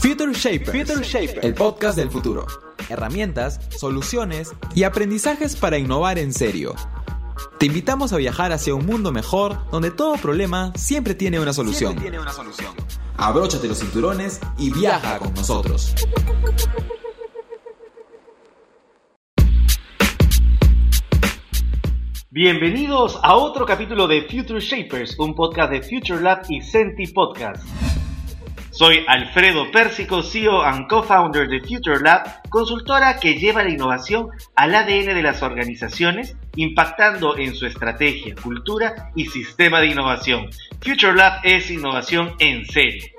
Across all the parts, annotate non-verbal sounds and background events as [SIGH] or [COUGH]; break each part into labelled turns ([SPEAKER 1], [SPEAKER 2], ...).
[SPEAKER 1] Future Shapers, el podcast del futuro. Herramientas, soluciones y aprendizajes para innovar en serio. Te invitamos a viajar hacia un mundo mejor donde todo problema siempre tiene una solución. Tiene una solución. Abróchate los cinturones y viaja con nosotros.
[SPEAKER 2] Bienvenidos a otro capítulo de Future Shapers, un podcast de Future Lab y Senti Podcast. Soy Alfredo Pérsico, CEO and co-founder de Future Lab, consultora que lleva la innovación al ADN de las organizaciones, impactando en su estrategia, cultura y sistema de innovación. Future Lab es innovación en serie.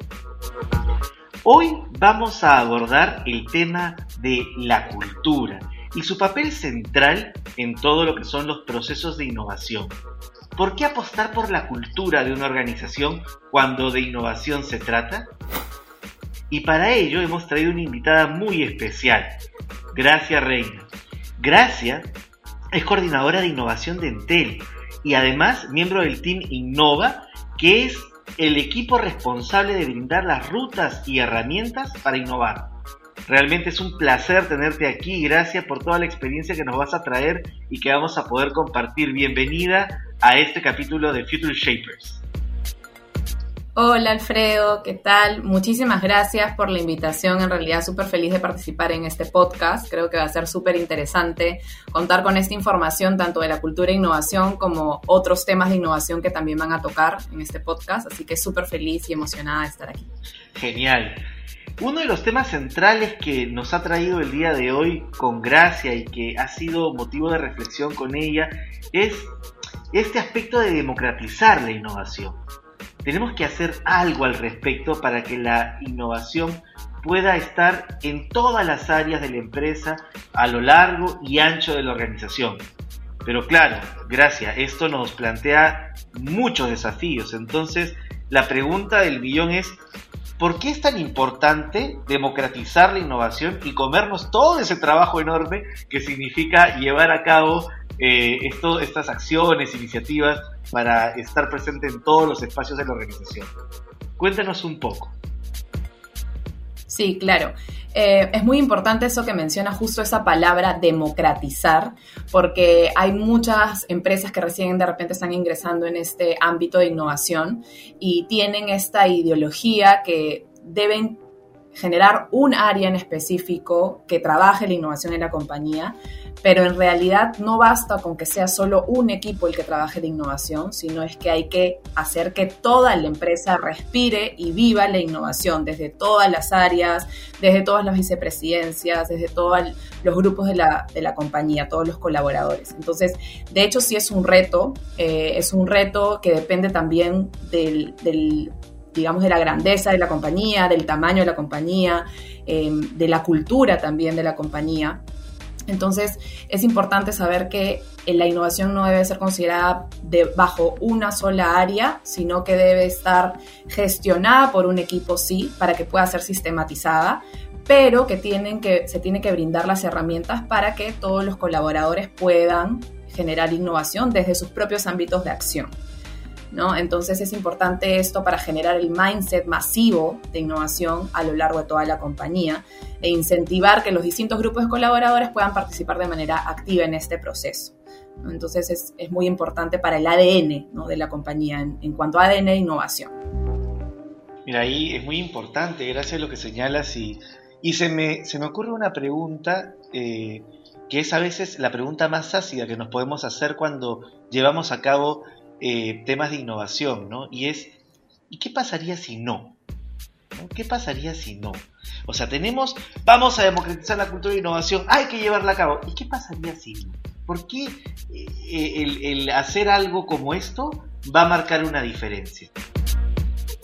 [SPEAKER 2] Hoy vamos a abordar el tema de la cultura y su papel central en todo lo que son los procesos de innovación. ¿Por qué apostar por la cultura de una organización cuando de innovación se trata? Y para ello hemos traído una invitada muy especial, Gracia Reina. Gracia es coordinadora de innovación de Entel y además miembro del Team Innova, que es el equipo responsable de brindar las rutas y herramientas para innovar. Realmente es un placer tenerte aquí. Gracias por toda la experiencia que nos vas a traer y que vamos a poder compartir. Bienvenida a este capítulo de Future Shapers.
[SPEAKER 3] Hola Alfredo, ¿qué tal? Muchísimas gracias por la invitación. En realidad súper feliz de participar en este podcast. Creo que va a ser súper interesante contar con esta información tanto de la cultura e innovación como otros temas de innovación que también van a tocar en este podcast. Así que súper feliz y emocionada de estar aquí.
[SPEAKER 2] Genial. Uno de los temas centrales que nos ha traído el día de hoy con Gracia y que ha sido motivo de reflexión con ella es este aspecto de democratizar la innovación. Tenemos que hacer algo al respecto para que la innovación pueda estar en todas las áreas de la empresa a lo largo y ancho de la organización. Pero claro, gracias, esto nos plantea muchos desafíos. Entonces, la pregunta del millón es, ¿por qué es tan importante democratizar la innovación y comernos todo ese trabajo enorme que significa llevar a cabo eh, estas acciones, iniciativas para estar presente en todos los espacios de la organización? Cuéntanos un poco.
[SPEAKER 3] Sí, claro. Eh, es muy importante eso que menciona justo esa palabra democratizar, porque hay muchas empresas que recién de repente están ingresando en este ámbito de innovación y tienen esta ideología que deben generar un área en específico que trabaje la innovación en la compañía, pero en realidad no basta con que sea solo un equipo el que trabaje la innovación, sino es que hay que hacer que toda la empresa respire y viva la innovación desde todas las áreas, desde todas las vicepresidencias, desde todos los grupos de la, compañía, todos los colaboradores. Entonces, de hecho sí es un reto, eh, es un reto que depende también del digamos, de la grandeza de la compañía, del tamaño de la compañía, em, de la cultura también de la compañía. Entonces, es importante saber que la innovación no debe ser considerada de, bajo una sola área, sino que debe estar gestionada por un equipo, sí, para que pueda ser sistematizada, pero que, tienen que se tiene que brindar las herramientas para que todos los colaboradores puedan generar innovación desde sus propios ámbitos de acción. Entonces es importante esto para generar el mindset masivo de innovación a lo largo de toda la compañía e incentivar que los distintos grupos de colaboradores puedan participar de manera activa en este proceso. Entonces es, muy importante para el ADN de la compañía en, cuanto a ADN e innovación.
[SPEAKER 2] Mira, ahí es muy importante, gracias a lo que señalas y, y se, me, se me ocurre una pregunta eh, que es a veces la pregunta más ácida que nos podemos hacer cuando llevamos a cabo eh, temas de innovación, ¿no? Y es, ¿y qué pasaría si no? ¿Qué pasaría si no? O sea, tenemos, vamos a democratizar la cultura de innovación, hay que llevarla a cabo. ¿Y qué pasaría si no? ¿Por qué eh, el, hacer algo como esto va a marcar una diferencia?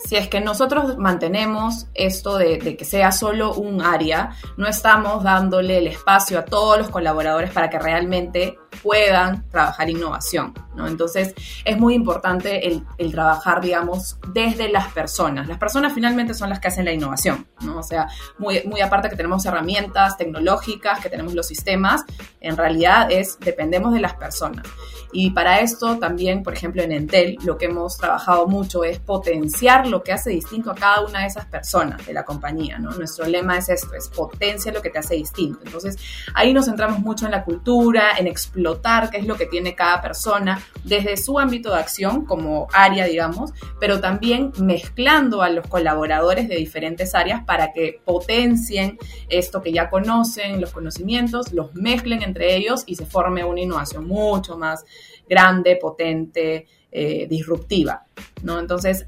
[SPEAKER 3] si es que nosotros mantenemos esto de, de, que sea solo un área, no estamos dándole el espacio a todos los colaboradores para que realmente puedan trabajar innovación. Entonces, es muy importante el, el, trabajar, digamos, desde las personas. Las personas finalmente son las que hacen la innovación, ¿no? O sea, muy, muy aparte que tenemos herramientas tecnológicas, que tenemos los sistemas, en realidad es, dependemos de las personas. Y para esto también, por ejemplo, en Entel, lo que hemos trabajado mucho es potenciar lo que hace distinto a cada una de esas personas de la compañía, ¿no? Nuestro lema es esto, es potencia lo que te hace distinto. Entonces, ahí nos centramos mucho en la cultura, en explotar qué es lo que tiene cada persona desde su ámbito de acción como área, digamos, pero también mezclando a los colaboradores de diferentes áreas para que potencien esto que ya conocen, los conocimientos, los mezclen entre ellos y se forme una innovación mucho más grande, potente, eh, disruptiva. ¿no? Entonces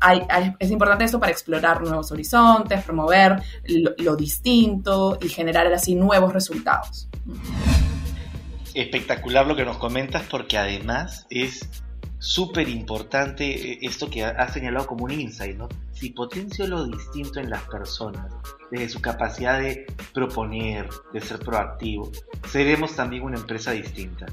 [SPEAKER 3] es importante esto para explorar nuevos horizontes, promover lo, distinto y generar así nuevos resultados.
[SPEAKER 2] Espectacular lo que nos comentas porque además es súper importante esto que has señalado como un insight, ¿no? Si potencio lo distinto en las personas, desde su capacidad de proponer, de ser proactivo, seremos también una empresa distinta.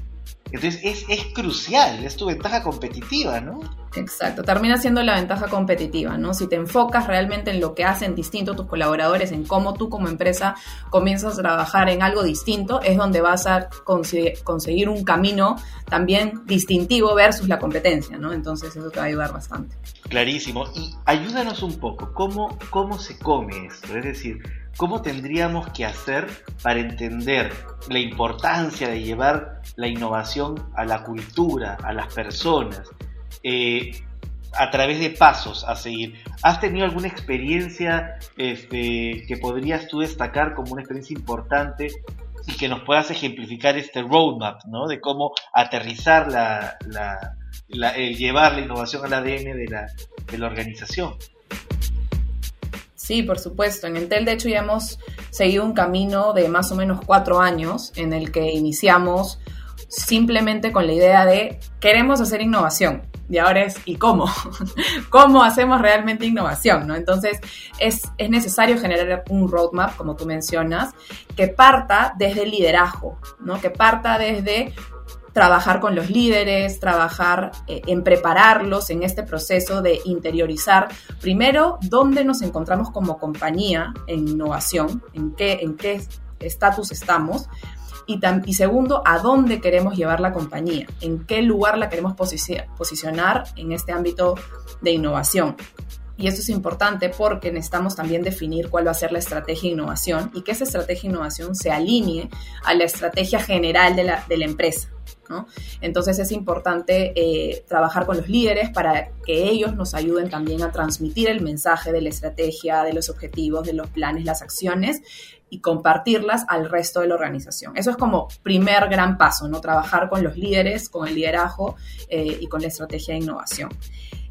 [SPEAKER 2] Entonces es, es crucial, es tu ventaja competitiva, ¿no?
[SPEAKER 3] Exacto, termina siendo la ventaja competitiva, ¿no? Si te enfocas realmente en lo que hacen distinto tus colaboradores, en cómo tú como empresa comienzas a trabajar en algo distinto, es donde vas a conseguir un camino también distintivo versus la competencia, ¿no? Entonces eso te va a ayudar bastante.
[SPEAKER 2] Clarísimo. Y ayúdanos un poco, ¿cómo, cómo se come esto? Es decir, ¿cómo tendríamos que hacer para entender la importancia de llevar la innovación a la cultura, a las personas? Eh, a través de pasos a seguir. ¿Has tenido alguna experiencia este, que podrías tú destacar como una experiencia importante y que nos puedas ejemplificar este roadmap, ¿no? De cómo aterrizar la, el llevar la innovación al ADN de la, de la organización.
[SPEAKER 3] Sí, por supuesto. En Entel, de hecho, ya hemos seguido un camino de más o menos cuatro años en el que iniciamos simplemente con la idea de queremos hacer innovación. Y ahora es, ¿y cómo? [LAUGHS] ¿Cómo hacemos realmente innovación? ¿no? Entonces, es, es necesario generar un roadmap, como tú mencionas, que parta desde el liderazgo, ¿no? que parta desde trabajar con los líderes, trabajar eh, en prepararlos en este proceso de interiorizar, primero, dónde nos encontramos como compañía en innovación, en qué en qué estatus estamos, y, segundo, a dónde queremos llevar la compañía, en qué lugar la queremos posicionar en este ámbito de innovación. Y esto es importante porque necesitamos también definir cuál va a ser la estrategia de innovación y que esa estrategia de innovación se alinee a la estrategia general de la, de la empresa. Entonces es importante eh, trabajar con los líderes para que ellos nos ayuden también a transmitir el mensaje de la estrategia, de los objetivos, de los planes, las acciones y compartirlas al resto de la organización. Eso es como primer gran paso, ¿no? Trabajar con los líderes, con el liderazgo eh, y con la estrategia de innovación.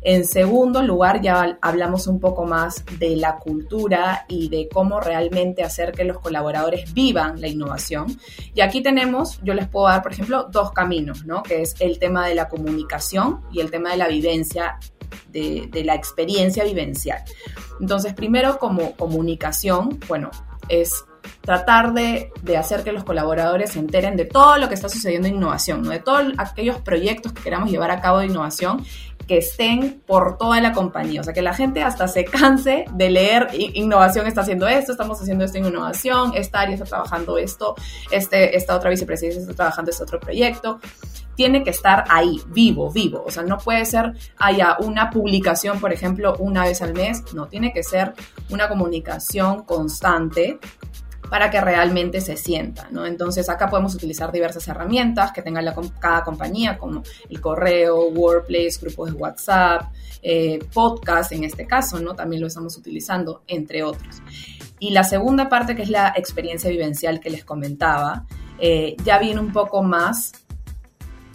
[SPEAKER 3] En segundo lugar, ya hablamos un poco más de la cultura y de cómo realmente hacer que los colaboradores vivan la innovación. Y aquí tenemos, yo les puedo dar, por ejemplo, dos caminos, ¿no? Que es el tema de la comunicación y el tema de la vivencia de, de, la experiencia vivencial. Entonces, primero como comunicación, bueno, es tratar de, de, hacer que los colaboradores se enteren de todo lo que está sucediendo en innovación, ¿no? de todos aquellos proyectos que queramos llevar a cabo de innovación que estén por toda la compañía. O sea, que la gente hasta se canse de leer innovación está haciendo esto, estamos haciendo esto en innovación, esta área está trabajando esto, este, esta otra vicepresidencia está trabajando este otro proyecto. Tiene que estar ahí, vivo, vivo. O sea, no puede ser haya una publicación, por ejemplo, una vez al mes. No, tiene que ser una comunicación constante para que realmente se sienta, ¿no? Entonces acá podemos utilizar diversas herramientas que tenga cada compañía, como el correo, Workplace, grupos de WhatsApp, eh, podcast en este caso, ¿no? También lo estamos utilizando, entre otros. Y la segunda parte, que es la experiencia vivencial que les comentaba, eh, ya viene un poco más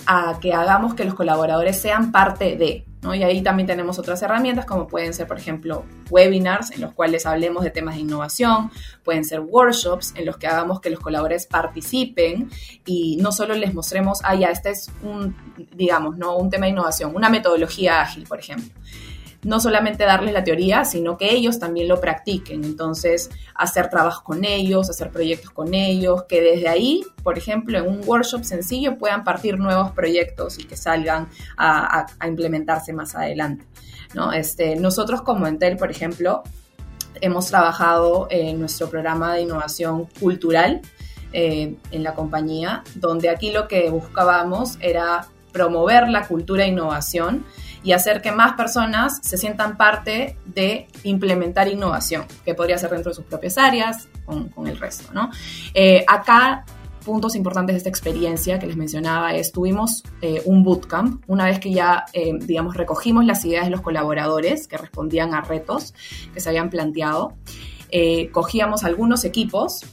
[SPEAKER 3] a que hagamos que los colaboradores sean parte de, y ahí también tenemos otras herramientas como pueden ser, por ejemplo, webinars en los cuales hablemos de temas de innovación, pueden ser workshops en los que hagamos que los colaboradores participen y no solo les mostremos, ah, ya, este es un, digamos, ¿no? un tema de innovación, una metodología ágil, por ejemplo no solamente darles la teoría, sino que ellos también lo practiquen. Entonces, hacer trabajos con ellos, hacer proyectos con ellos, que desde ahí, por ejemplo, en un workshop sencillo puedan partir nuevos proyectos y que salgan a, implementarse más adelante. ¿no? Este, nosotros como Entel, por ejemplo, hemos trabajado en nuestro programa de innovación cultural eh, en la compañía, donde aquí lo que buscábamos era promover la cultura e innovación y hacer que más personas se sientan parte de implementar innovación, que podría ser dentro de sus propias áreas, con, el resto, ¿no? Eh, acá puntos importantes de esta experiencia que les mencionaba es, tuvimos eh, un bootcamp, una vez que ya, eh, digamos, recogimos las ideas de los colaboradores que respondían a retos que se habían planteado, cogíamos algunos equipos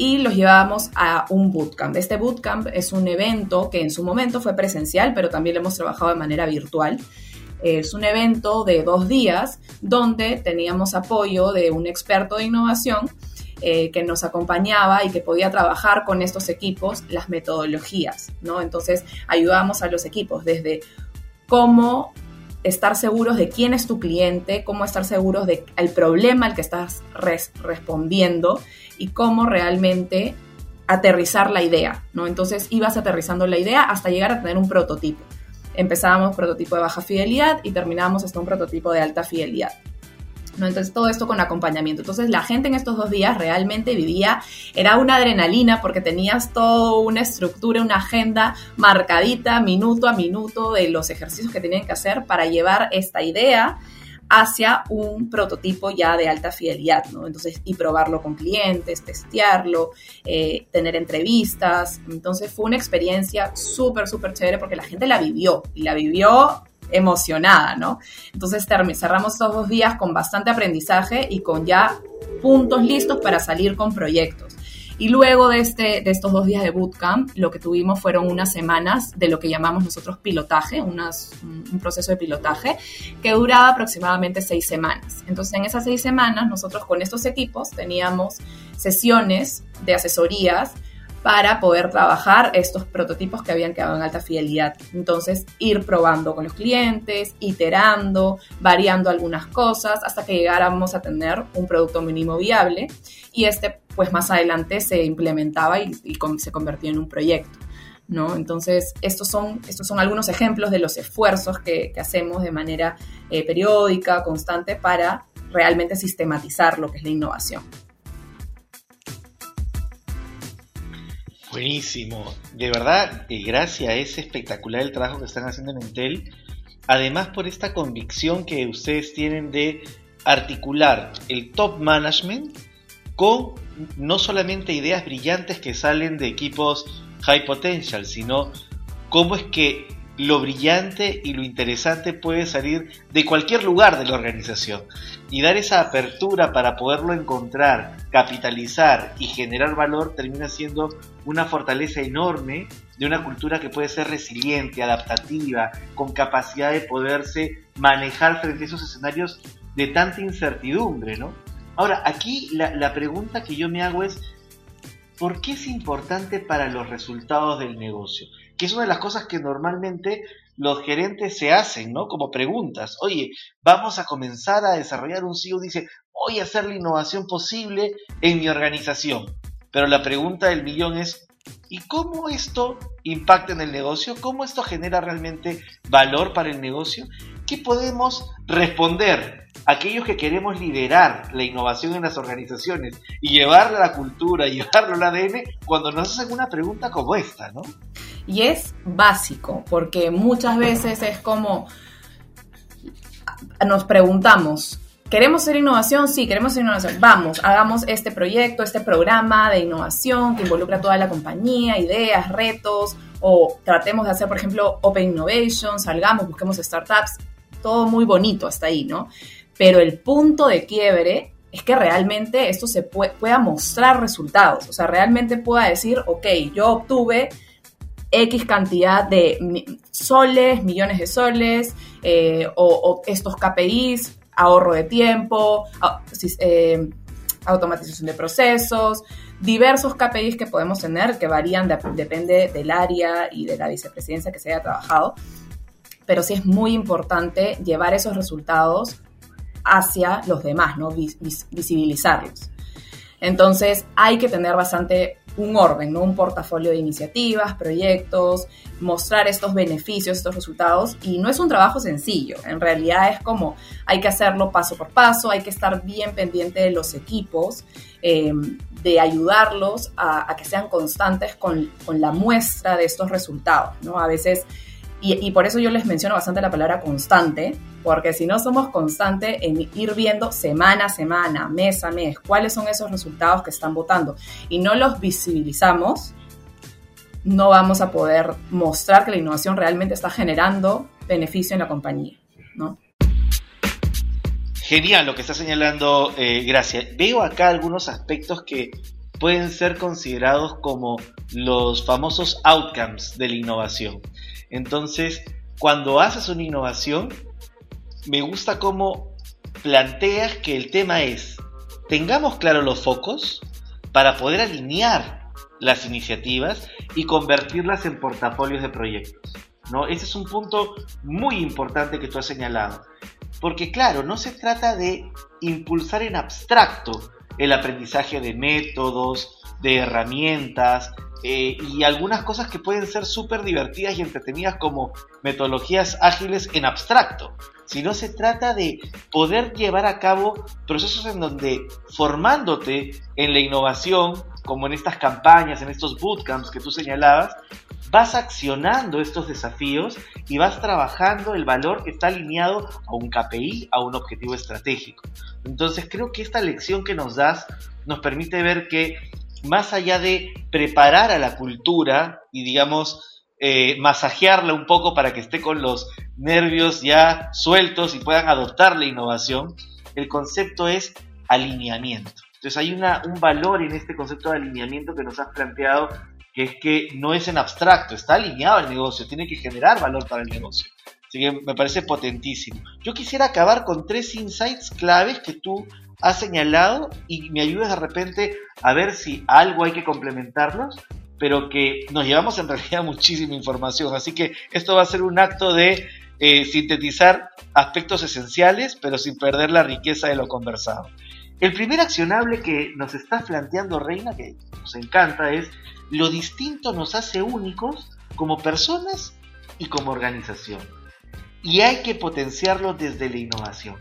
[SPEAKER 3] y los llevábamos a un bootcamp. Este bootcamp es un evento que en su momento fue presencial, pero también lo hemos trabajado de manera virtual. Es un evento de dos días donde teníamos apoyo de un experto de innovación eh, que nos acompañaba y que podía trabajar con estos equipos las metodologías, ¿no? Entonces ayudábamos a los equipos desde cómo estar seguros de quién es tu cliente, cómo estar seguros del problema al que estás respondiendo y cómo realmente aterrizar la idea, ¿no? Entonces ibas aterrizando la idea hasta llegar a tener un prototipo. Empezábamos prototipo de baja fidelidad y terminábamos hasta un prototipo de alta fidelidad. ¿no? Entonces todo esto con acompañamiento. Entonces la gente en estos dos días realmente vivía, era una adrenalina porque tenías toda una estructura, una agenda marcadita minuto a minuto de los ejercicios que tenían que hacer para llevar esta idea hacia un prototipo ya de alta fidelidad, ¿no? Entonces, y probarlo con clientes, testearlo, eh, tener entrevistas. Entonces, fue una experiencia súper, súper chévere porque la gente la vivió y la vivió emocionada, ¿no? Entonces, cerramos estos dos días con bastante aprendizaje y con ya puntos listos para salir con proyectos. Y luego de, este, de estos dos días de bootcamp, lo que tuvimos fueron unas semanas de lo que llamamos nosotros pilotaje, unas, un proceso de pilotaje, que duraba aproximadamente seis semanas. Entonces, en esas seis semanas, nosotros con estos equipos teníamos sesiones de asesorías para poder trabajar estos prototipos que habían quedado en alta fidelidad. Entonces, ir probando con los clientes, iterando, variando algunas cosas hasta que llegáramos a tener un producto mínimo viable y este, pues más adelante se implementaba y, se convertía en un proyecto. ¿No? Entonces, estos son, estos son algunos ejemplos de los esfuerzos que, hacemos de manera eh, periódica, constante, para realmente sistematizar lo que es la innovación.
[SPEAKER 2] Buenísimo. De verdad, gracias, es espectacular el trabajo que están haciendo en Entel. Además, por esta convicción que ustedes tienen de articular el top management con no solamente ideas brillantes que salen de equipos high potential, sino cómo es que lo brillante y lo interesante puede salir de cualquier lugar de la organización y dar esa apertura para poderlo encontrar, capitalizar y generar valor termina siendo una fortaleza enorme de una cultura que puede ser resiliente, adaptativa, con capacidad de poderse manejar frente a esos escenarios de tanta incertidumbre, ¿no? Ahora, aquí la, la pregunta que yo me hago es, ¿por qué es importante para los resultados del negocio? Que es una de las cosas que normalmente los gerentes se hacen, ¿no? Como preguntas. Oye, vamos a comenzar a desarrollar un CEO, dice, voy a hacer la innovación posible en mi organización. Pero la pregunta del millón es, ¿y cómo esto impacta en el negocio? ¿Cómo esto genera realmente valor para el negocio? ¿Qué podemos responder aquellos que queremos liderar la innovación en las organizaciones y llevarla a la cultura, [LAUGHS] llevarlo al ADN, cuando nos hacen una pregunta como esta, ¿no?
[SPEAKER 3] Y es básico, porque muchas veces es como nos preguntamos, ¿queremos hacer innovación? Sí, queremos hacer innovación. Vamos, hagamos este proyecto, este programa de innovación que involucra a toda la compañía, ideas, retos, o tratemos de hacer, por ejemplo, Open Innovation, salgamos, busquemos startups, todo muy bonito hasta ahí, ¿no? Pero el punto de quiebre es que realmente esto se pueda mostrar resultados, o sea, realmente pueda decir, ok, yo obtuve X cantidad de soles, millones de soles, eh, o, estos KPIs, ahorro de tiempo, eh, automatización de procesos, diversos KPIs que podemos tener que varían, depende del área y de la vicepresidencia que se haya trabajado. pero sí es muy importante llevar esos resultados hacia los demás, ¿no? visibilizarlos. Entonces hay que tener bastante un orden, ¿no? Un portafolio de iniciativas, proyectos, mostrar estos beneficios, estos resultados. Y no es un trabajo sencillo, en realidad es como hay que hacerlo paso por paso, hay que estar bien pendiente de los equipos, eh, de ayudarlos a, que sean constantes con, con, la muestra de estos resultados, ¿no? A veces y, por eso yo les menciono bastante la palabra constante, porque si no somos constantes en ir viendo semana a semana, mes a mes, cuáles son esos resultados que están votando y no los visibilizamos, no vamos a poder mostrar que la innovación realmente está generando beneficio en la compañía, ¿no?
[SPEAKER 2] Genial lo que está señalando eh, Gracia. Veo acá algunos aspectos que pueden ser considerados como los famosos outcomes de la innovación. Entonces, cuando haces una innovación, me gusta cómo planteas que el tema es, tengamos claros los focos para poder alinear las iniciativas y convertirlas en portafolios de proyectos. ¿no? Ese es un punto muy importante que tú has señalado. Porque claro, no se trata de impulsar en abstracto el aprendizaje de métodos, de herramientas eh, y algunas cosas que pueden ser súper divertidas y entretenidas como metodologías ágiles en abstracto, sino se trata de poder llevar a cabo procesos en donde formándote en la innovación, como en estas campañas, en estos bootcamps que tú señalabas, vas accionando estos desafíos y vas trabajando el valor que está alineado a un KPI, a un objetivo estratégico. Entonces creo que esta lección que nos das nos permite ver que más allá de preparar a la cultura y digamos eh, masajearla un poco para que esté con los nervios ya sueltos y puedan adoptar la innovación, el concepto es alineamiento. Entonces hay una, un valor en este concepto de alineamiento que nos has planteado que es que no es en abstracto, está alineado al negocio, tiene que generar valor para el negocio. Así que me parece potentísimo. Yo quisiera acabar con tres insights claves que tú has señalado y me ayudes de repente a ver si algo hay que complementarlos, pero que nos llevamos en realidad [LAUGHS] muchísima información. Así que esto va a ser un acto de eh, sintetizar aspectos esenciales, pero sin perder la riqueza de lo conversado. El primer accionable que nos está planteando Reina, que nos encanta, es lo distinto nos hace únicos como personas y como organización. Y hay que potenciarlo desde la innovación.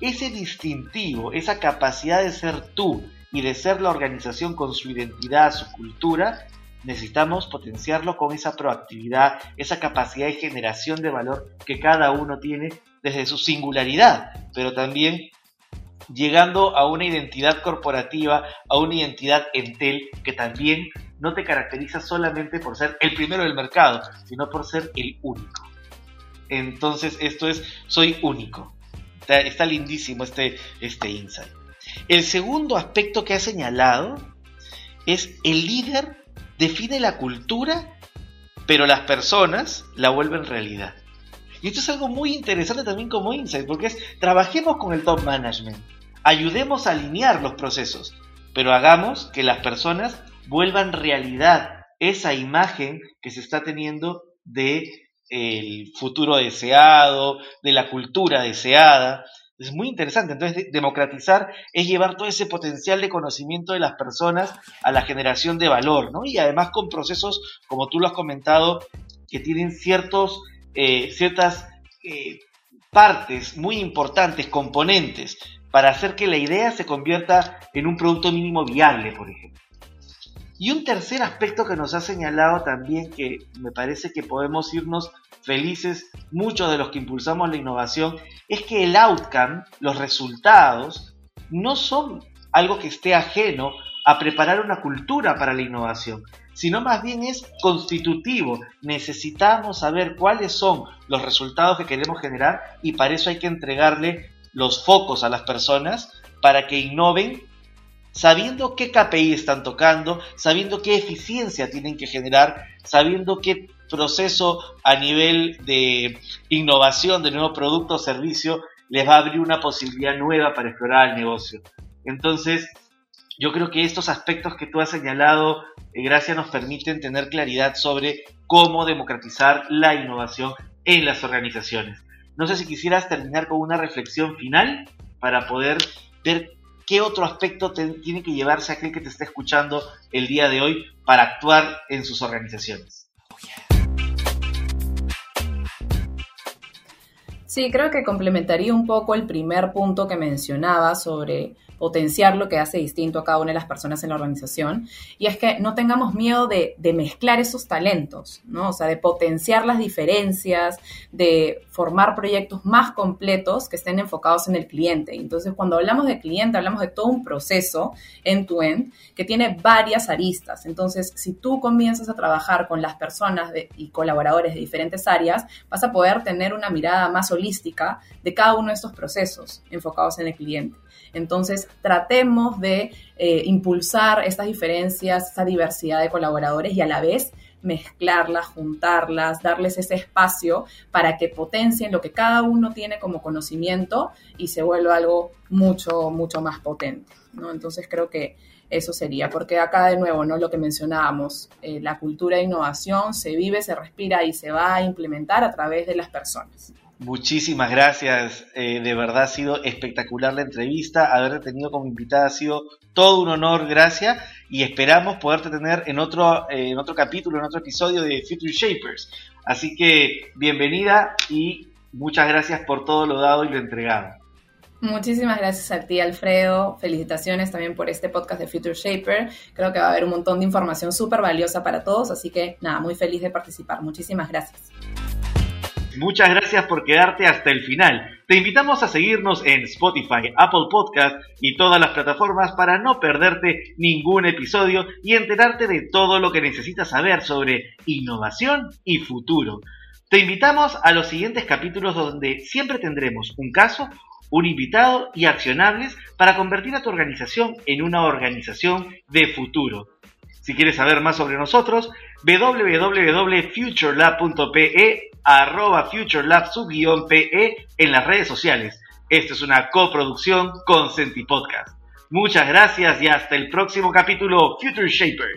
[SPEAKER 2] Ese distintivo, esa capacidad de ser tú y de ser la organización con su identidad, su cultura, necesitamos potenciarlo con esa proactividad, esa capacidad de generación de valor que cada uno tiene desde su singularidad, pero también llegando a una identidad corporativa, a una identidad Entel que también no te caracteriza solamente por ser el primero del mercado, sino por ser el único. Entonces esto es, soy único. Está, lindísimo este, este insight. El segundo aspecto que ha señalado es el líder define la cultura, pero las personas la vuelven realidad. Y esto es algo muy interesante también como insight, porque es, trabajemos con el top management Ayudemos a alinear los procesos, pero hagamos que las personas vuelvan realidad esa imagen que se está teniendo de el futuro deseado, de la cultura deseada. Es muy interesante. Entonces, democratizar es llevar todo ese potencial de conocimiento de las personas a la generación de valor, ¿no? Y además con procesos, como tú lo has comentado, que tienen ciertos, eh, ciertas eh, partes muy importantes, componentes, para hacer que la idea se convierta en un producto mínimo viable, por ejemplo. Y un tercer aspecto que nos ha señalado también que me parece que podemos irnos felices muchos de los que impulsamos la innovación es que el outcome, los resultados, no son algo que esté ajeno a preparar una cultura para la innovación, sino más bien es constitutivo. Necesitamos saber cuáles son los resultados que queremos generar y para eso hay que entregarle los focos a las personas para que innoven sabiendo qué KPI están tocando, sabiendo qué eficiencia tienen que generar, sabiendo qué proceso a nivel de innovación de nuevo producto o servicio les va a abrir una posibilidad nueva para explorar el negocio. Entonces, yo creo que estos aspectos que tú has señalado, eh, Gracia, nos permiten tener claridad sobre cómo democratizar la innovación en las organizaciones. No sé si quisieras terminar con una reflexión final para poder ver qué otro aspecto tiene que llevarse aquel que te está escuchando el día de hoy para actuar en sus organizaciones.
[SPEAKER 3] Sí, creo que complementaría un poco el primer punto que mencionaba sobre potenciar lo que hace distinto a cada una de las personas en la organización. Y es que no tengamos miedo de, mezclar esos talentos, ¿no? O sea, de potenciar las diferencias, de formar proyectos más completos que estén enfocados en el cliente. Entonces, cuando hablamos de cliente, hablamos de todo un proceso end-to-end que tiene varias aristas. Entonces, si tú comienzas a trabajar con las personas y colaboradores de diferentes áreas, vas a poder tener una mirada más holística de cada uno de estos procesos enfocados en el cliente. Entonces, tratemos de eh, impulsar estas diferencias, esta diversidad de colaboradores y a la vez mezclarlas, juntarlas, darles ese espacio para que potencien lo que cada uno tiene como conocimiento y se vuelva algo mucho, mucho más potente. ¿no? Entonces creo que eso sería, porque acá de nuevo, ¿no? Lo que mencionábamos, eh, la cultura de innovación se vive, se respira y se va a implementar a través de las personas.
[SPEAKER 2] Muchísimas gracias, eh, de verdad ha sido espectacular la entrevista, haberte tenido como invitada ha sido todo un honor, gracias, y esperamos poderte tener en otro, eh, en otro capítulo, en otro episodio de Future Shapers. Así que bienvenida y muchas gracias por todo lo dado y lo entregado.
[SPEAKER 3] Muchísimas gracias a ti, Alfredo. Felicitaciones también por este podcast de Future Shaper. Creo que va a haber un montón de información súper valiosa para todos, así que nada, muy feliz de participar. Muchísimas gracias.
[SPEAKER 2] Muchas gracias por quedarte hasta el final. Te invitamos a seguirnos en Spotify, Apple Podcast y todas las plataformas para no perderte ningún episodio y enterarte de todo lo que necesitas saber sobre innovación y futuro. Te invitamos a los siguientes capítulos donde siempre tendremos un caso, un invitado y accionables para convertir a tu organización en una organización de futuro. Si quieres saber más sobre nosotros, www.futurelab.pe arroba FutureLab pe en las redes sociales. Esta es una coproducción con Senti Podcast. Muchas gracias y hasta el próximo capítulo Future Shaper.